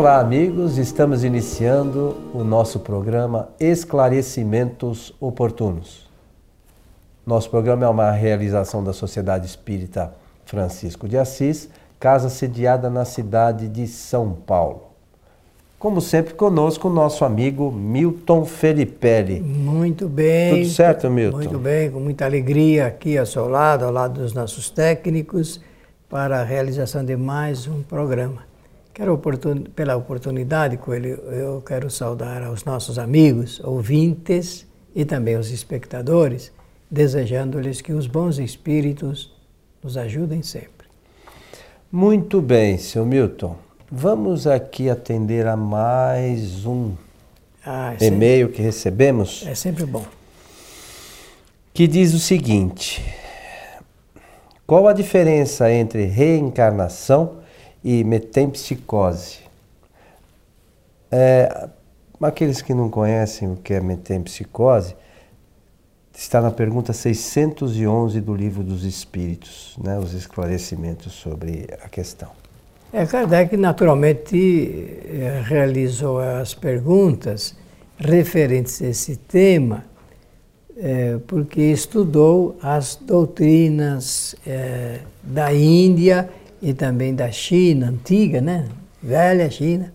Olá, amigos. Estamos iniciando o nosso programa Esclarecimentos Oportunos. Nosso programa é uma realização da Sociedade Espírita Francisco de Assis, casa sediada na cidade de São Paulo. Como sempre, conosco o nosso amigo Milton Felipelli. Muito bem. Tudo certo, Milton? Muito bem, com muita alegria aqui ao seu lado, ao lado dos nossos técnicos, para a realização de mais um programa. Quero oportun... pela oportunidade, Coelho, eu quero saudar aos nossos amigos, ouvintes e também os espectadores, desejando-lhes que os bons espíritos nos ajudem sempre. Muito bem, seu Milton. Vamos aqui atender a mais um ah, é e-mail sempre... que recebemos. É sempre bom. Que diz o seguinte: Qual a diferença entre reencarnação e metempsicose. É, aqueles que não conhecem o que é metempsicose, está na pergunta 611 do Livro dos Espíritos, né, os esclarecimentos sobre a questão. É, Kardec naturalmente é, realizou as perguntas referentes a esse tema, é, porque estudou as doutrinas é, da Índia e também da China antiga, né? velha China,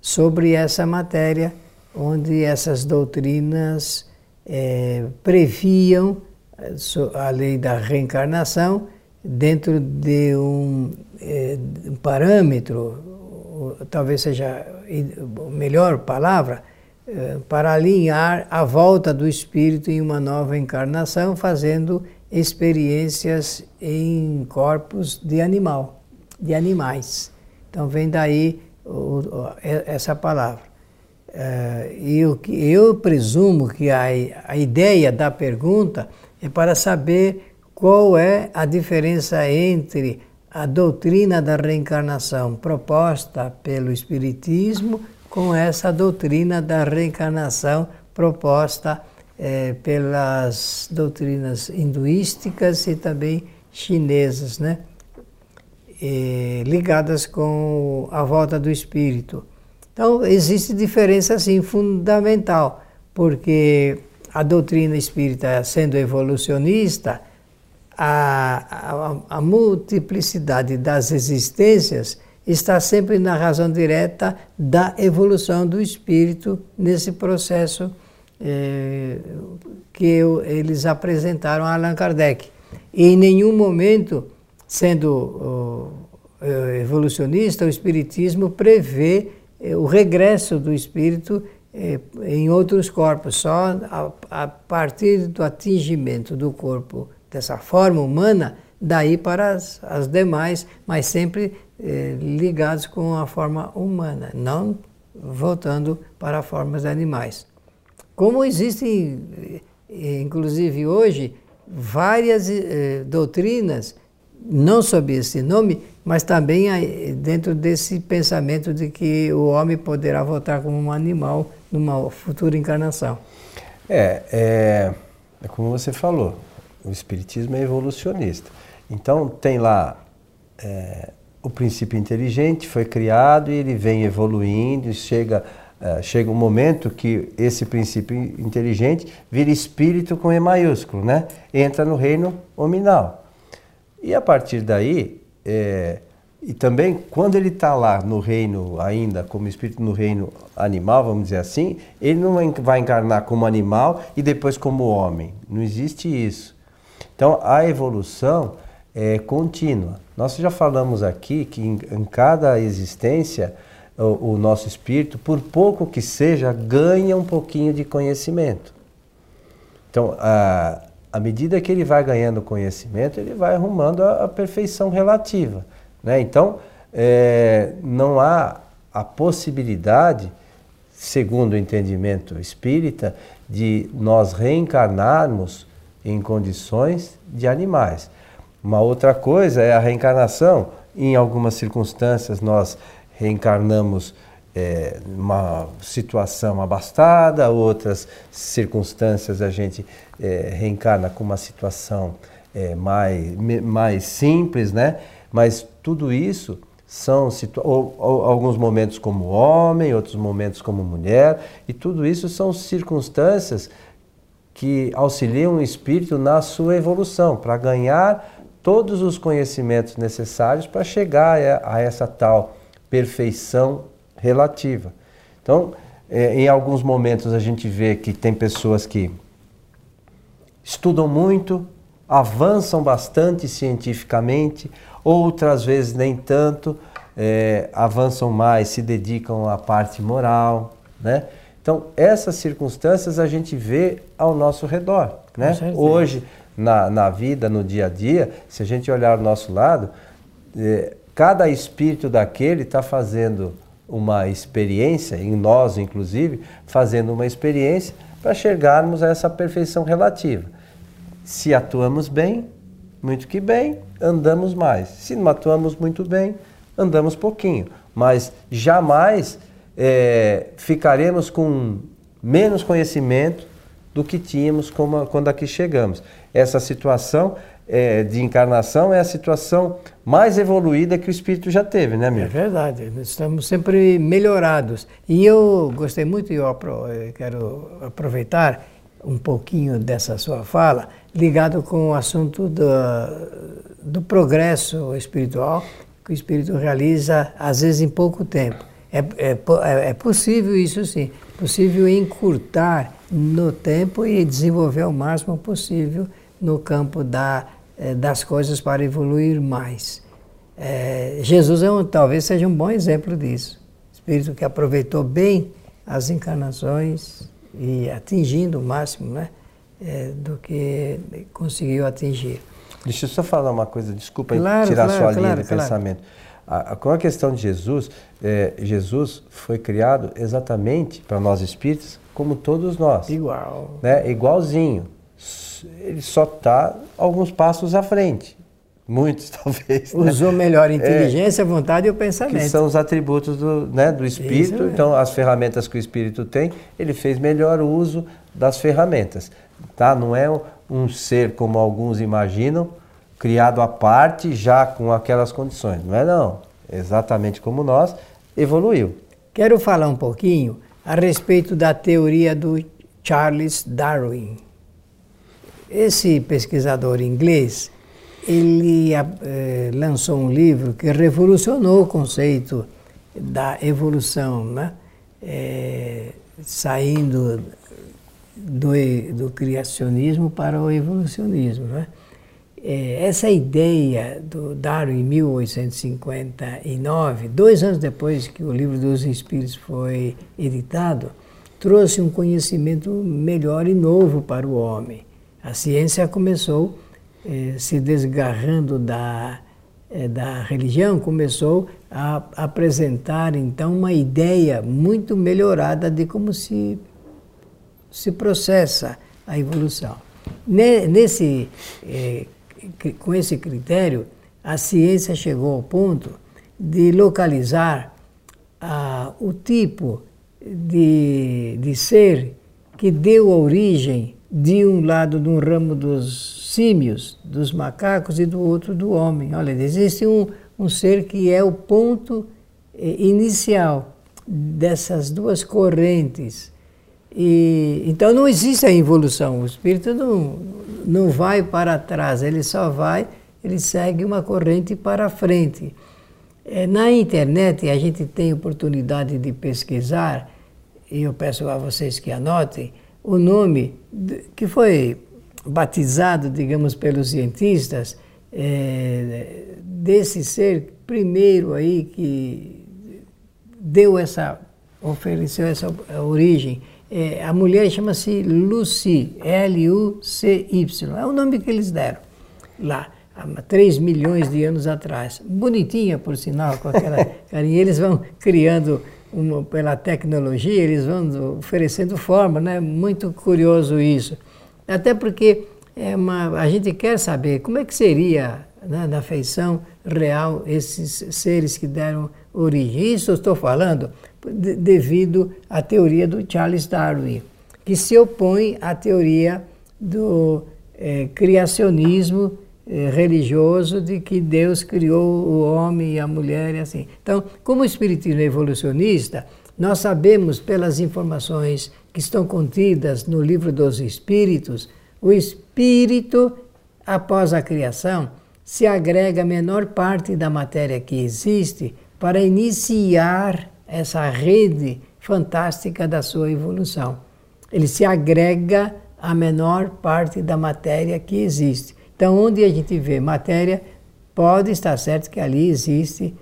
sobre essa matéria, onde essas doutrinas é, previam eh, a lei da reencarnação dentro de um, é, um parâmetro, talvez seja a melhor palavra, é, para alinhar a volta do espírito em uma nova encarnação, fazendo experiências em corpos de animal, de animais. Então vem daí o, o, essa palavra. Uh, e eu, eu presumo que a, a ideia da pergunta é para saber qual é a diferença entre a doutrina da reencarnação proposta pelo Espiritismo com essa doutrina da reencarnação proposta é, pelas doutrinas hinduísticas e também chinesas, né? E, ligadas com a volta do espírito. Então, existe diferença, assim, fundamental, porque a doutrina espírita, sendo evolucionista, a, a, a multiplicidade das existências está sempre na razão direta da evolução do espírito nesse processo é, que eu, eles apresentaram a Allan Kardec. E em nenhum momento, sendo uh, evolucionista, o Espiritismo prevê uh, o regresso do espírito uh, em outros corpos, só a, a, partir do atingimento do corpo dessa forma humana, daí para as, as demais, mas sempre ligados com a forma humana, não voltando para formas de animais. Como existem, eh, inclusive hoje, várias eh, doutrinas, não sob esse nome, mas também dentro desse pensamento de que o homem poderá voltar como um animal numa futura encarnação. É, é, é como você falou, o Espiritismo é evolucionista. Então tem lá é, o princípio inteligente, foi criado e ele vem evoluindo e chega é, chega um momento que esse princípio inteligente vira espírito com E maiúsculo, né? Entra no reino hominal. E a partir daí, é, e também quando ele está lá no reino ainda, como espírito no reino animal, vamos dizer assim, ele não vai encarnar como animal e depois como homem. Não existe isso. Então a evolução é contínua. Nós já falamos aqui que em, em cada existência o, o nosso espírito, por pouco que seja, ganha um pouquinho de conhecimento. Então, a, à medida que ele vai ganhando conhecimento, ele vai arrumando a, a perfeição relativa. Né? Então, é, não há a possibilidade, segundo o entendimento espírita, de nós reencarnarmos em condições de animais. Uma outra coisa é a reencarnação. Em algumas circunstâncias, nós reencarnamos é, uma situação abastada, outras circunstâncias a gente é, reencarna com uma situação é, mais, mais simples, né? Mas tudo isso são ou, ou, alguns momentos como homem, outros momentos como mulher, e tudo isso são circunstâncias que auxiliam o espírito na sua evolução, para ganhar todos os conhecimentos necessários para chegar a, a essa tal perfeição relativa. Então, é, em alguns momentos a gente vê que tem pessoas que estudam muito, avançam bastante cientificamente, outras vezes nem tanto, é, avançam mais, se dedicam à parte moral, né? Então, essas circunstâncias a gente vê ao nosso redor, né? Hoje, na, na vida, no dia a dia, se a gente olhar ao nosso lado, é, cada espírito daquele está fazendo uma experiência, em nós inclusive, fazendo uma experiência para chegarmos a essa perfeição relativa. Se atuamos bem, muito que bem, andamos mais. Se não atuamos muito bem, andamos pouquinho. Mas jamais é, ficaremos com menos conhecimento do que tínhamos quando aqui chegamos. Essa situação é, de encarnação é a situação mais evoluída que o espírito já teve, né, meu? É verdade, estamos sempre melhorados. E eu gostei muito, e eu quero aproveitar um pouquinho dessa sua fala, ligado com o assunto do, do progresso espiritual que o espírito realiza, às vezes, em pouco tempo. É, é, é, é possível isso sim, possível encurtar no tempo e desenvolver o máximo possível no campo da das coisas para evoluir mais. É, Jesus é um, talvez seja um bom exemplo disso. Espírito que aproveitou bem as encarnações e atingindo o máximo né, é, do que conseguiu atingir. Deixa eu só falar uma coisa, desculpa claro, tirar claro, sua linha claro, de pensamento. A, com a questão de Jesus, é, Jesus foi criado exatamente para nós espíritos como todos nós. Igual. Né? Igualzinho ele só está alguns passos à frente. Muitos, talvez. Né? Usou né? melhor a inteligência, é, a vontade e o pensamento. Que são os atributos do, né, do espírito. Então, as ferramentas que o espírito tem, ele fez melhor uso das ferramentas. Tá? Não é um ser como alguns imaginam, criado à parte, já com aquelas condições. Não é, não. Exatamente como nós, evoluiu. Quero falar um pouquinho a respeito da teoria do Charles Darwin. Esse pesquisador inglês, ele eh, lançou um livro que revolucionou o conceito da evolução, né? Eh, saindo do, do, criacionismo para o evolucionismo. Né? Eh, essa ideia do Darwin em 1859, dois anos depois que o livro dos Espíritos foi editado, trouxe um conhecimento melhor e novo para o homem. A ciência começou eh, se desgarrando da, eh, da religião, começou a apresentar então uma ideia muito melhorada de como se, se processa a evolução. Nesse, eh, com esse critério, a ciência chegou ao ponto de localizar ah, o tipo de, de ser que deu origem de um lado de um ramo dos símios, dos macacos, e do outro do homem. Olha, existe um, um ser que é o ponto eh, inicial dessas duas correntes. E, então não existe a evolução, o espírito não, não vai para trás, ele só vai, ele segue uma corrente para frente. É, na internet a gente tem oportunidade de pesquisar, e eu peço a vocês que anotem, o nome que foi batizado, digamos, pelos cientistas, é, desse ser primeiro aí que deu essa, ofereceu essa origem. É, a mulher chama-se Lucy, L-U-C-Y, é o nome que eles deram lá, há 3 milhões de anos atrás. Bonitinha, por sinal, com aquela carinha. Eles vão criando uma, pela tecnologia, eles vão oferecendo forma, né? Muito curioso isso. Até porque é uma, a gente quer saber como é que seria né, na feição real esses seres que deram origem. Isso eu estou falando de, devido à teoria do Charles Darwin, que se opõe à teoria do é, criacionismo religioso de que Deus criou o homem e a mulher e assim. Então, como espiritismo é evolucionista, nós sabemos pelas informações que estão contidas no livro dos Espíritos, o espírito, após a criação, se agrega a menor parte da matéria que existe para iniciar essa rede fantástica da sua evolução. Ele se agrega à menor parte da matéria que existe. Então, onde a gente vê matéria, pode estar certo que ali existe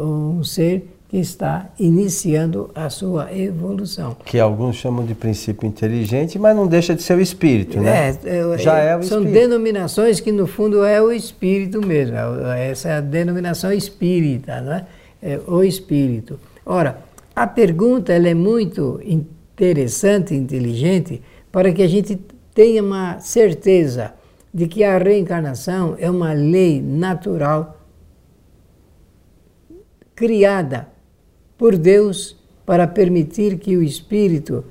um ser que está iniciando a sua evolução. Que alguns chamam de princípio inteligente, mas não deixa de ser o espírito, né? É, Já é, é o são espírito. denominações que no fundo é o espírito mesmo. É essa é a denominação espírita, né? É o espírito. Ora, a pergunta ela é muito interessante, inteligente, para que a gente tenha uma certeza de que a reencarnação é uma lei natural criada por Deus para permitir que o espírito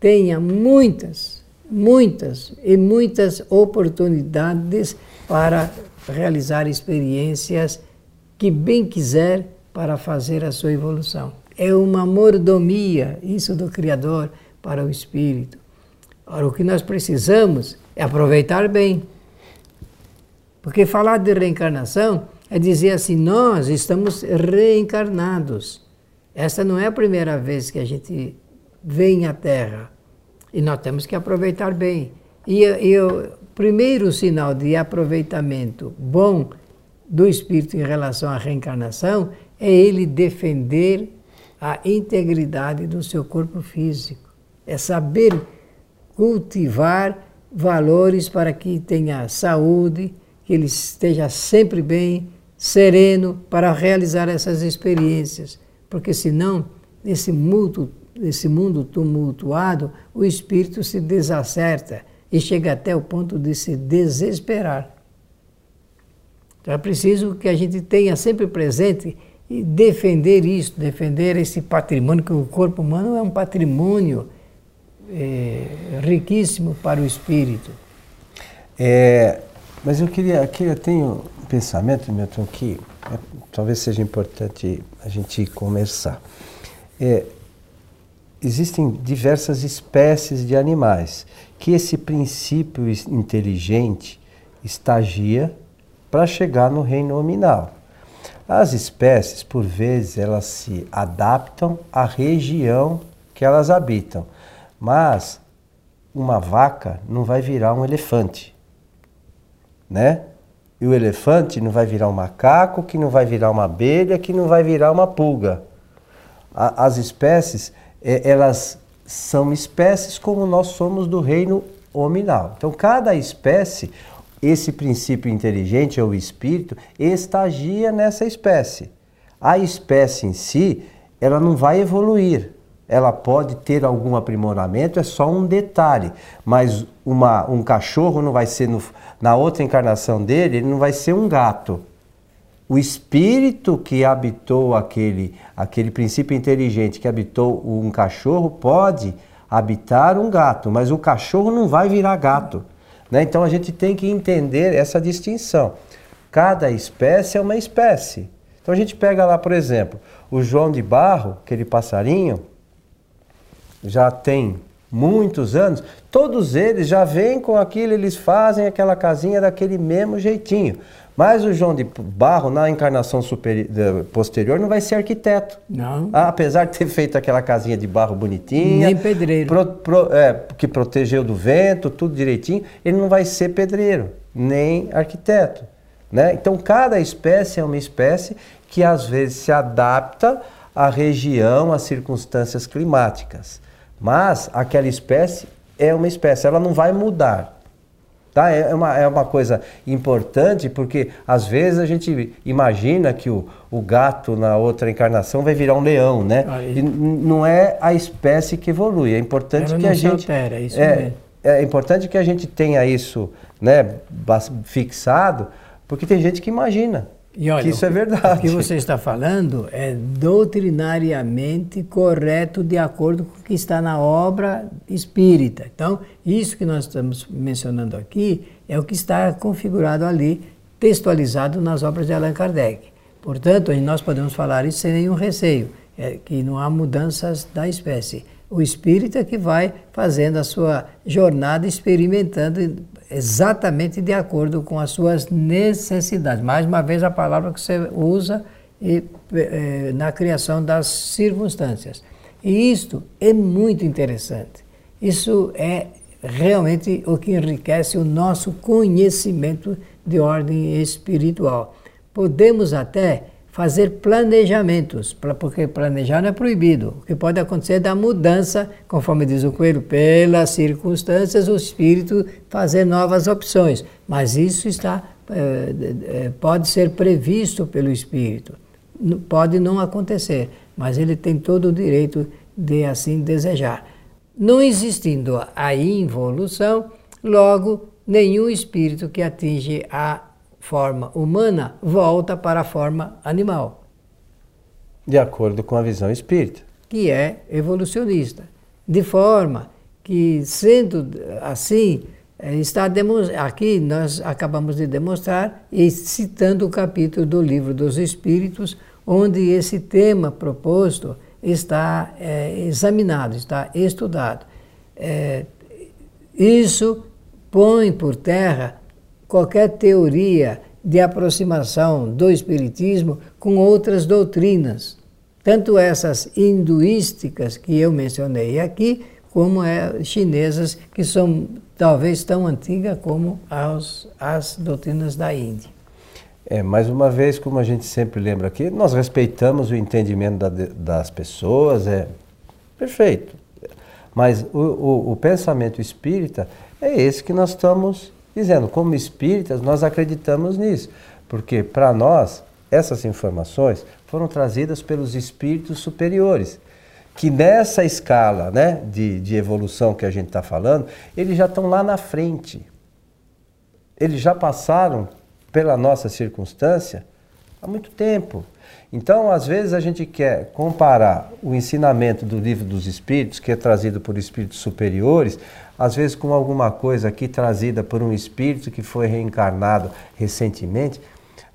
tenha muitas, muitas e muitas oportunidades para realizar experiências que bem quiser para fazer a sua evolução. É uma mordomia, isso do Criador, para o espírito. Ora, o que nós precisamos é aproveitar bem. Porque falar de reencarnação é dizer assim: nós estamos reencarnados. Essa não é a primeira vez que a gente vem à Terra. E nós temos que aproveitar bem. E, e o primeiro sinal de aproveitamento bom do espírito em relação à reencarnação é ele defender a integridade do seu corpo físico. É saber cultivar valores para que tenha saúde, que ele esteja sempre bem, sereno para realizar essas experiências porque senão, nesse mundo, nesse mundo tumultuado, o espírito se desacerta e chega até o ponto de se desesperar. Então é preciso que a gente tenha sempre presente e defender isso, defender esse patrimônio, que o corpo humano é um patrimônio é, riquíssimo para o espírito. É, mas eu queria, aqui eu tenho um pensamento, Milton, que é, talvez seja importante a gente começar. É, existem diversas espécies de animais que esse princípio inteligente estagia para chegar no reino nominal. As espécies, por vezes, elas se adaptam à região que elas habitam, mas uma vaca não vai virar um elefante, né? E o elefante não vai virar um macaco, que não vai virar uma abelha, que não vai virar uma pulga. A, as espécies, é, elas são espécies como nós somos do reino hominal. Então, cada espécie, esse princípio inteligente ou espírito, estagia nessa espécie. A espécie em si, ela não vai evoluir, ela pode ter algum aprimoramento, é só um detalhe. Mas uma, um cachorro não vai ser, no, na outra encarnação dele, ele não vai ser um gato. O espírito que habitou aquele, aquele princípio inteligente que habitou um cachorro pode habitar um gato, mas o cachorro não vai virar gato. Né? Então a gente tem que entender essa distinção. Cada espécie é uma espécie. Então a gente pega lá, por exemplo, o João de Barro, aquele passarinho, já tem muitos anos, todos eles já vêm com aquilo, eles fazem aquela casinha daquele mesmo jeitinho. Mas o João de Barro, na encarnação superior, posterior, não vai ser arquiteto. Não. Ah, apesar de ter feito aquela casinha de barro bonitinha. Nem pedreiro. Pro, pro, é, que protegeu do vento, tudo direitinho. Ele não vai ser pedreiro, nem arquiteto. Né? Então, cada espécie é uma espécie que às vezes se adapta à região, às circunstâncias climáticas. Mas aquela espécie é uma espécie, ela não vai mudar. Tá? É, uma, é uma coisa importante porque às vezes a gente imagina que o, o gato na outra encarnação vai virar um leão, né? E não é a espécie que evolui. É importante ela que a gente. Altera, é isso é, mesmo. é importante que a gente tenha isso né, fixado, porque tem gente que imagina. E olha, que isso é verdade. O que você está falando é doutrinariamente correto de acordo com o que está na obra espírita. Então, isso que nós estamos mencionando aqui é o que está configurado ali textualizado nas obras de Allan Kardec. Portanto, nós podemos falar isso sem nenhum receio, é que não há mudanças da espécie. O espírito é que vai fazendo a sua jornada, experimentando exatamente de acordo com as suas necessidades. Mais uma vez, a palavra que você usa e, eh, na criação das circunstâncias. E isto é muito interessante. Isso é realmente o que enriquece o nosso conhecimento de ordem espiritual. Podemos até fazer planejamentos, porque planejar não é proibido. O que pode acontecer é da mudança, conforme diz o coelho, pelas circunstâncias, o espírito fazer novas opções. Mas isso está, é, pode ser previsto pelo espírito. Pode não acontecer, mas ele tem todo o direito de assim desejar. Não existindo a involução, logo nenhum espírito que atinge a forma humana volta para a forma animal. De acordo com a visão espírita. Que é evolucionista. De forma que, sendo assim, eh, está aqui nós acabamos de demonstrar, e citando o capítulo do Livro dos Espíritos, onde esse tema proposto está é, examinado, está estudado. É, isso põe por terra qualquer teoria de aproximação do Espiritismo com outras doutrinas, tanto essas hinduísticas que eu mencionei aqui, como é, chinesas que são talvez tão antigas como as, as doutrinas da Índia. É, mais uma vez, como a gente sempre lembra aqui, nós respeitamos o entendimento da, das pessoas, é perfeito. Mas o, o, o pensamento espírita é esse que nós estamos dizendo, como espíritas, nós acreditamos nisso, porque para nós essas informações foram trazidas pelos espíritos superiores, que nessa escala né, de, de evolução que a gente está falando, eles já estão lá na frente. Eles já passaram pela nossa circunstância há muito tempo. Então, às vezes, a gente quer comparar o ensinamento do livro dos Espíritos, que é trazido por espíritos superiores, às vezes com alguma coisa aqui trazida por um espírito que foi reencarnado recentemente.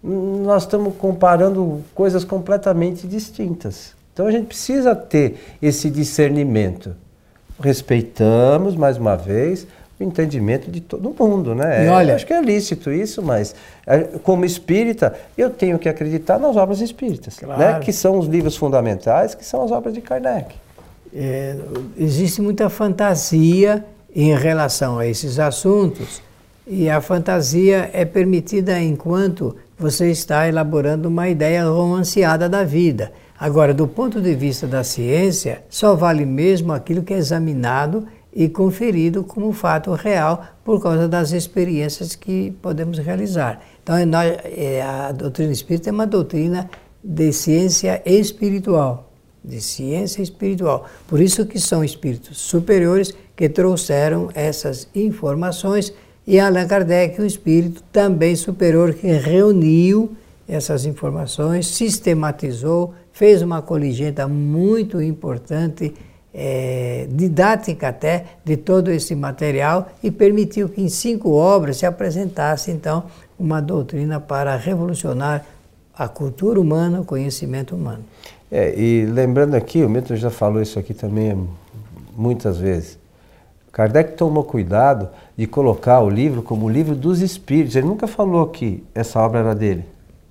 Nós estamos comparando coisas completamente distintas. Então, a gente precisa ter esse discernimento. Respeitamos, mais uma vez, entendimento de todo mundo, né? E olha, acho que é lícito isso, mas é, como espírita, eu tenho que acreditar nas obras espíritas, né? claro. né? que são os livros fundamentais, que são as obras de Kardec. É, existe muita fantasia em relação a esses assuntos, e a fantasia é permitida enquanto você está elaborando uma ideia romanceada da vida. Agora, do ponto de vista da ciência, só vale mesmo aquilo que é examinado e conferido como fato real por causa das experiências que podemos realizar. Então, é, a doutrina espírita é uma doutrina de ciência espiritual, de ciência espiritual. Por isso que são espíritos superiores que trouxeram essas informações e Allan Kardec, um espírito também superior que reuniu essas informações, sistematizou, fez uma coligenta muito importante é, didática até de todo esse material e permitiu que em cinco obras se apresentasse então uma doutrina para revolucionar a cultura humana, o conhecimento humano. É, e lembrando aqui, o Milton já falou isso aqui também muitas vezes. Kardec tomou cuidado de colocar o livro como o livro dos espíritos. Ele nunca falou que essa obra era dele,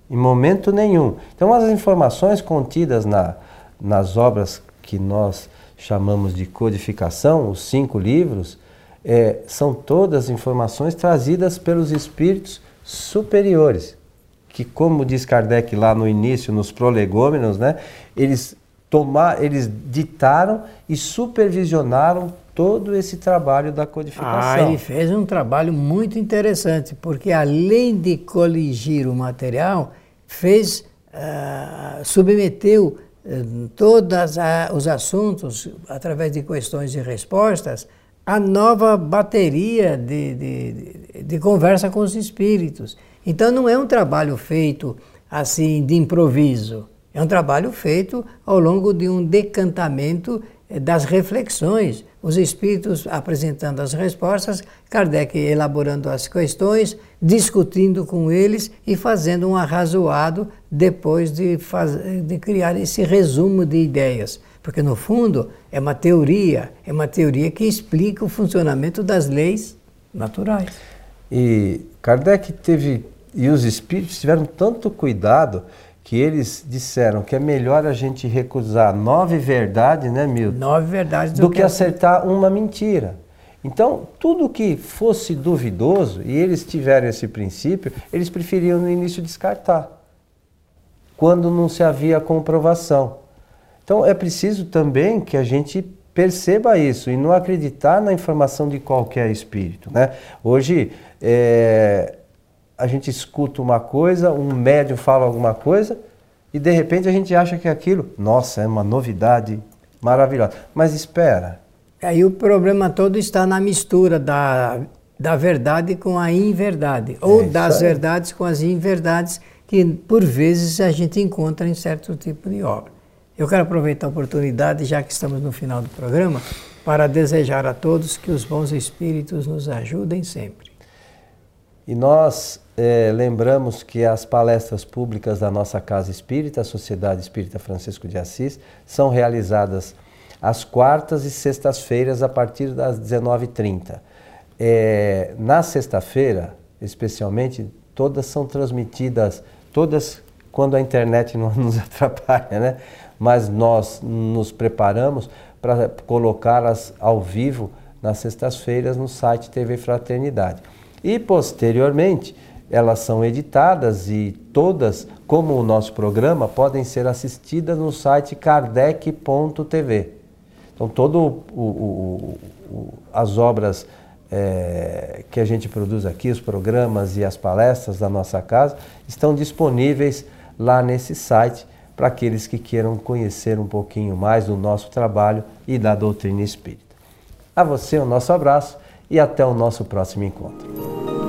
em momento nenhum. Então, as informações contidas na, nas obras que nós chamamos de codificação, os cinco livros, é, são todas informações trazidas pelos espíritos superiores, que, como diz Kardec lá no início, nos prolegômenos, né, eles, tomar, eles ditaram e supervisionaram todo esse trabalho da codificação. Ah, ele fez um trabalho muito interessante, porque além de coligir o material, fez, uh, submeteu todos os assuntos, através de questões e respostas, a nova bateria de, de, de, conversa com os espíritos. Então não é um trabalho feito assim de improviso, é um trabalho feito ao longo de um decantamento eh, das reflexões, os espíritos apresentando as respostas, Kardec elaborando as questões, discutindo com eles e fazendo um arrazoado depois de, de criar esse resumo de ideias. Porque, no fundo, é uma teoria, é uma teoria que explica o funcionamento das leis naturais. E Kardec teve, e os espíritos tiveram tanto cuidado que eles disseram que é melhor a gente recusar nove verdades, né, Milton? Nove verdades do, do que, que acertar uma mentira. Então, tudo que fosse duvidoso, e eles tiveram esse princípio, eles preferiam no início descartar, quando não se havia comprovação. Então, é preciso também que a gente perceba isso e não acreditar na informação de qualquer espírito. Né? Hoje, é, a gente escuta uma coisa, um médium fala alguma coisa e de repente a gente acha que aquilo, nossa, é uma novidade maravilhosa. Mas espera. Aí o problema todo está na mistura da, da verdade com a inverdade, ou é das aí. verdades com as inverdades que por vezes a gente encontra em certo tipo de obra. Eu quero aproveitar a oportunidade, já que estamos no final do programa, para desejar a todos que os bons espíritos nos ajudem sempre. E nós é, lembramos que as palestras públicas da nossa Casa Espírita, a Sociedade Espírita Francisco de Assis, são realizadas às quartas e sextas-feiras a partir das 19h30. É, na sexta-feira, especialmente, todas são transmitidas, todas quando a internet não nos atrapalha, né? Mas nós nos preparamos para colocá-las ao vivo nas sextas-feiras no site TV Fraternidade. E posteriormente, elas são editadas e todas, como o nosso programa, podem ser assistidas no site kardec.tv. Então, todas as obras é, que a gente produz aqui, os programas e as palestras da nossa casa, estão disponíveis lá nesse site para aqueles que queiram conhecer um pouquinho mais do nosso trabalho e da doutrina espírita. A você o nosso abraço e até o nosso próximo encontro.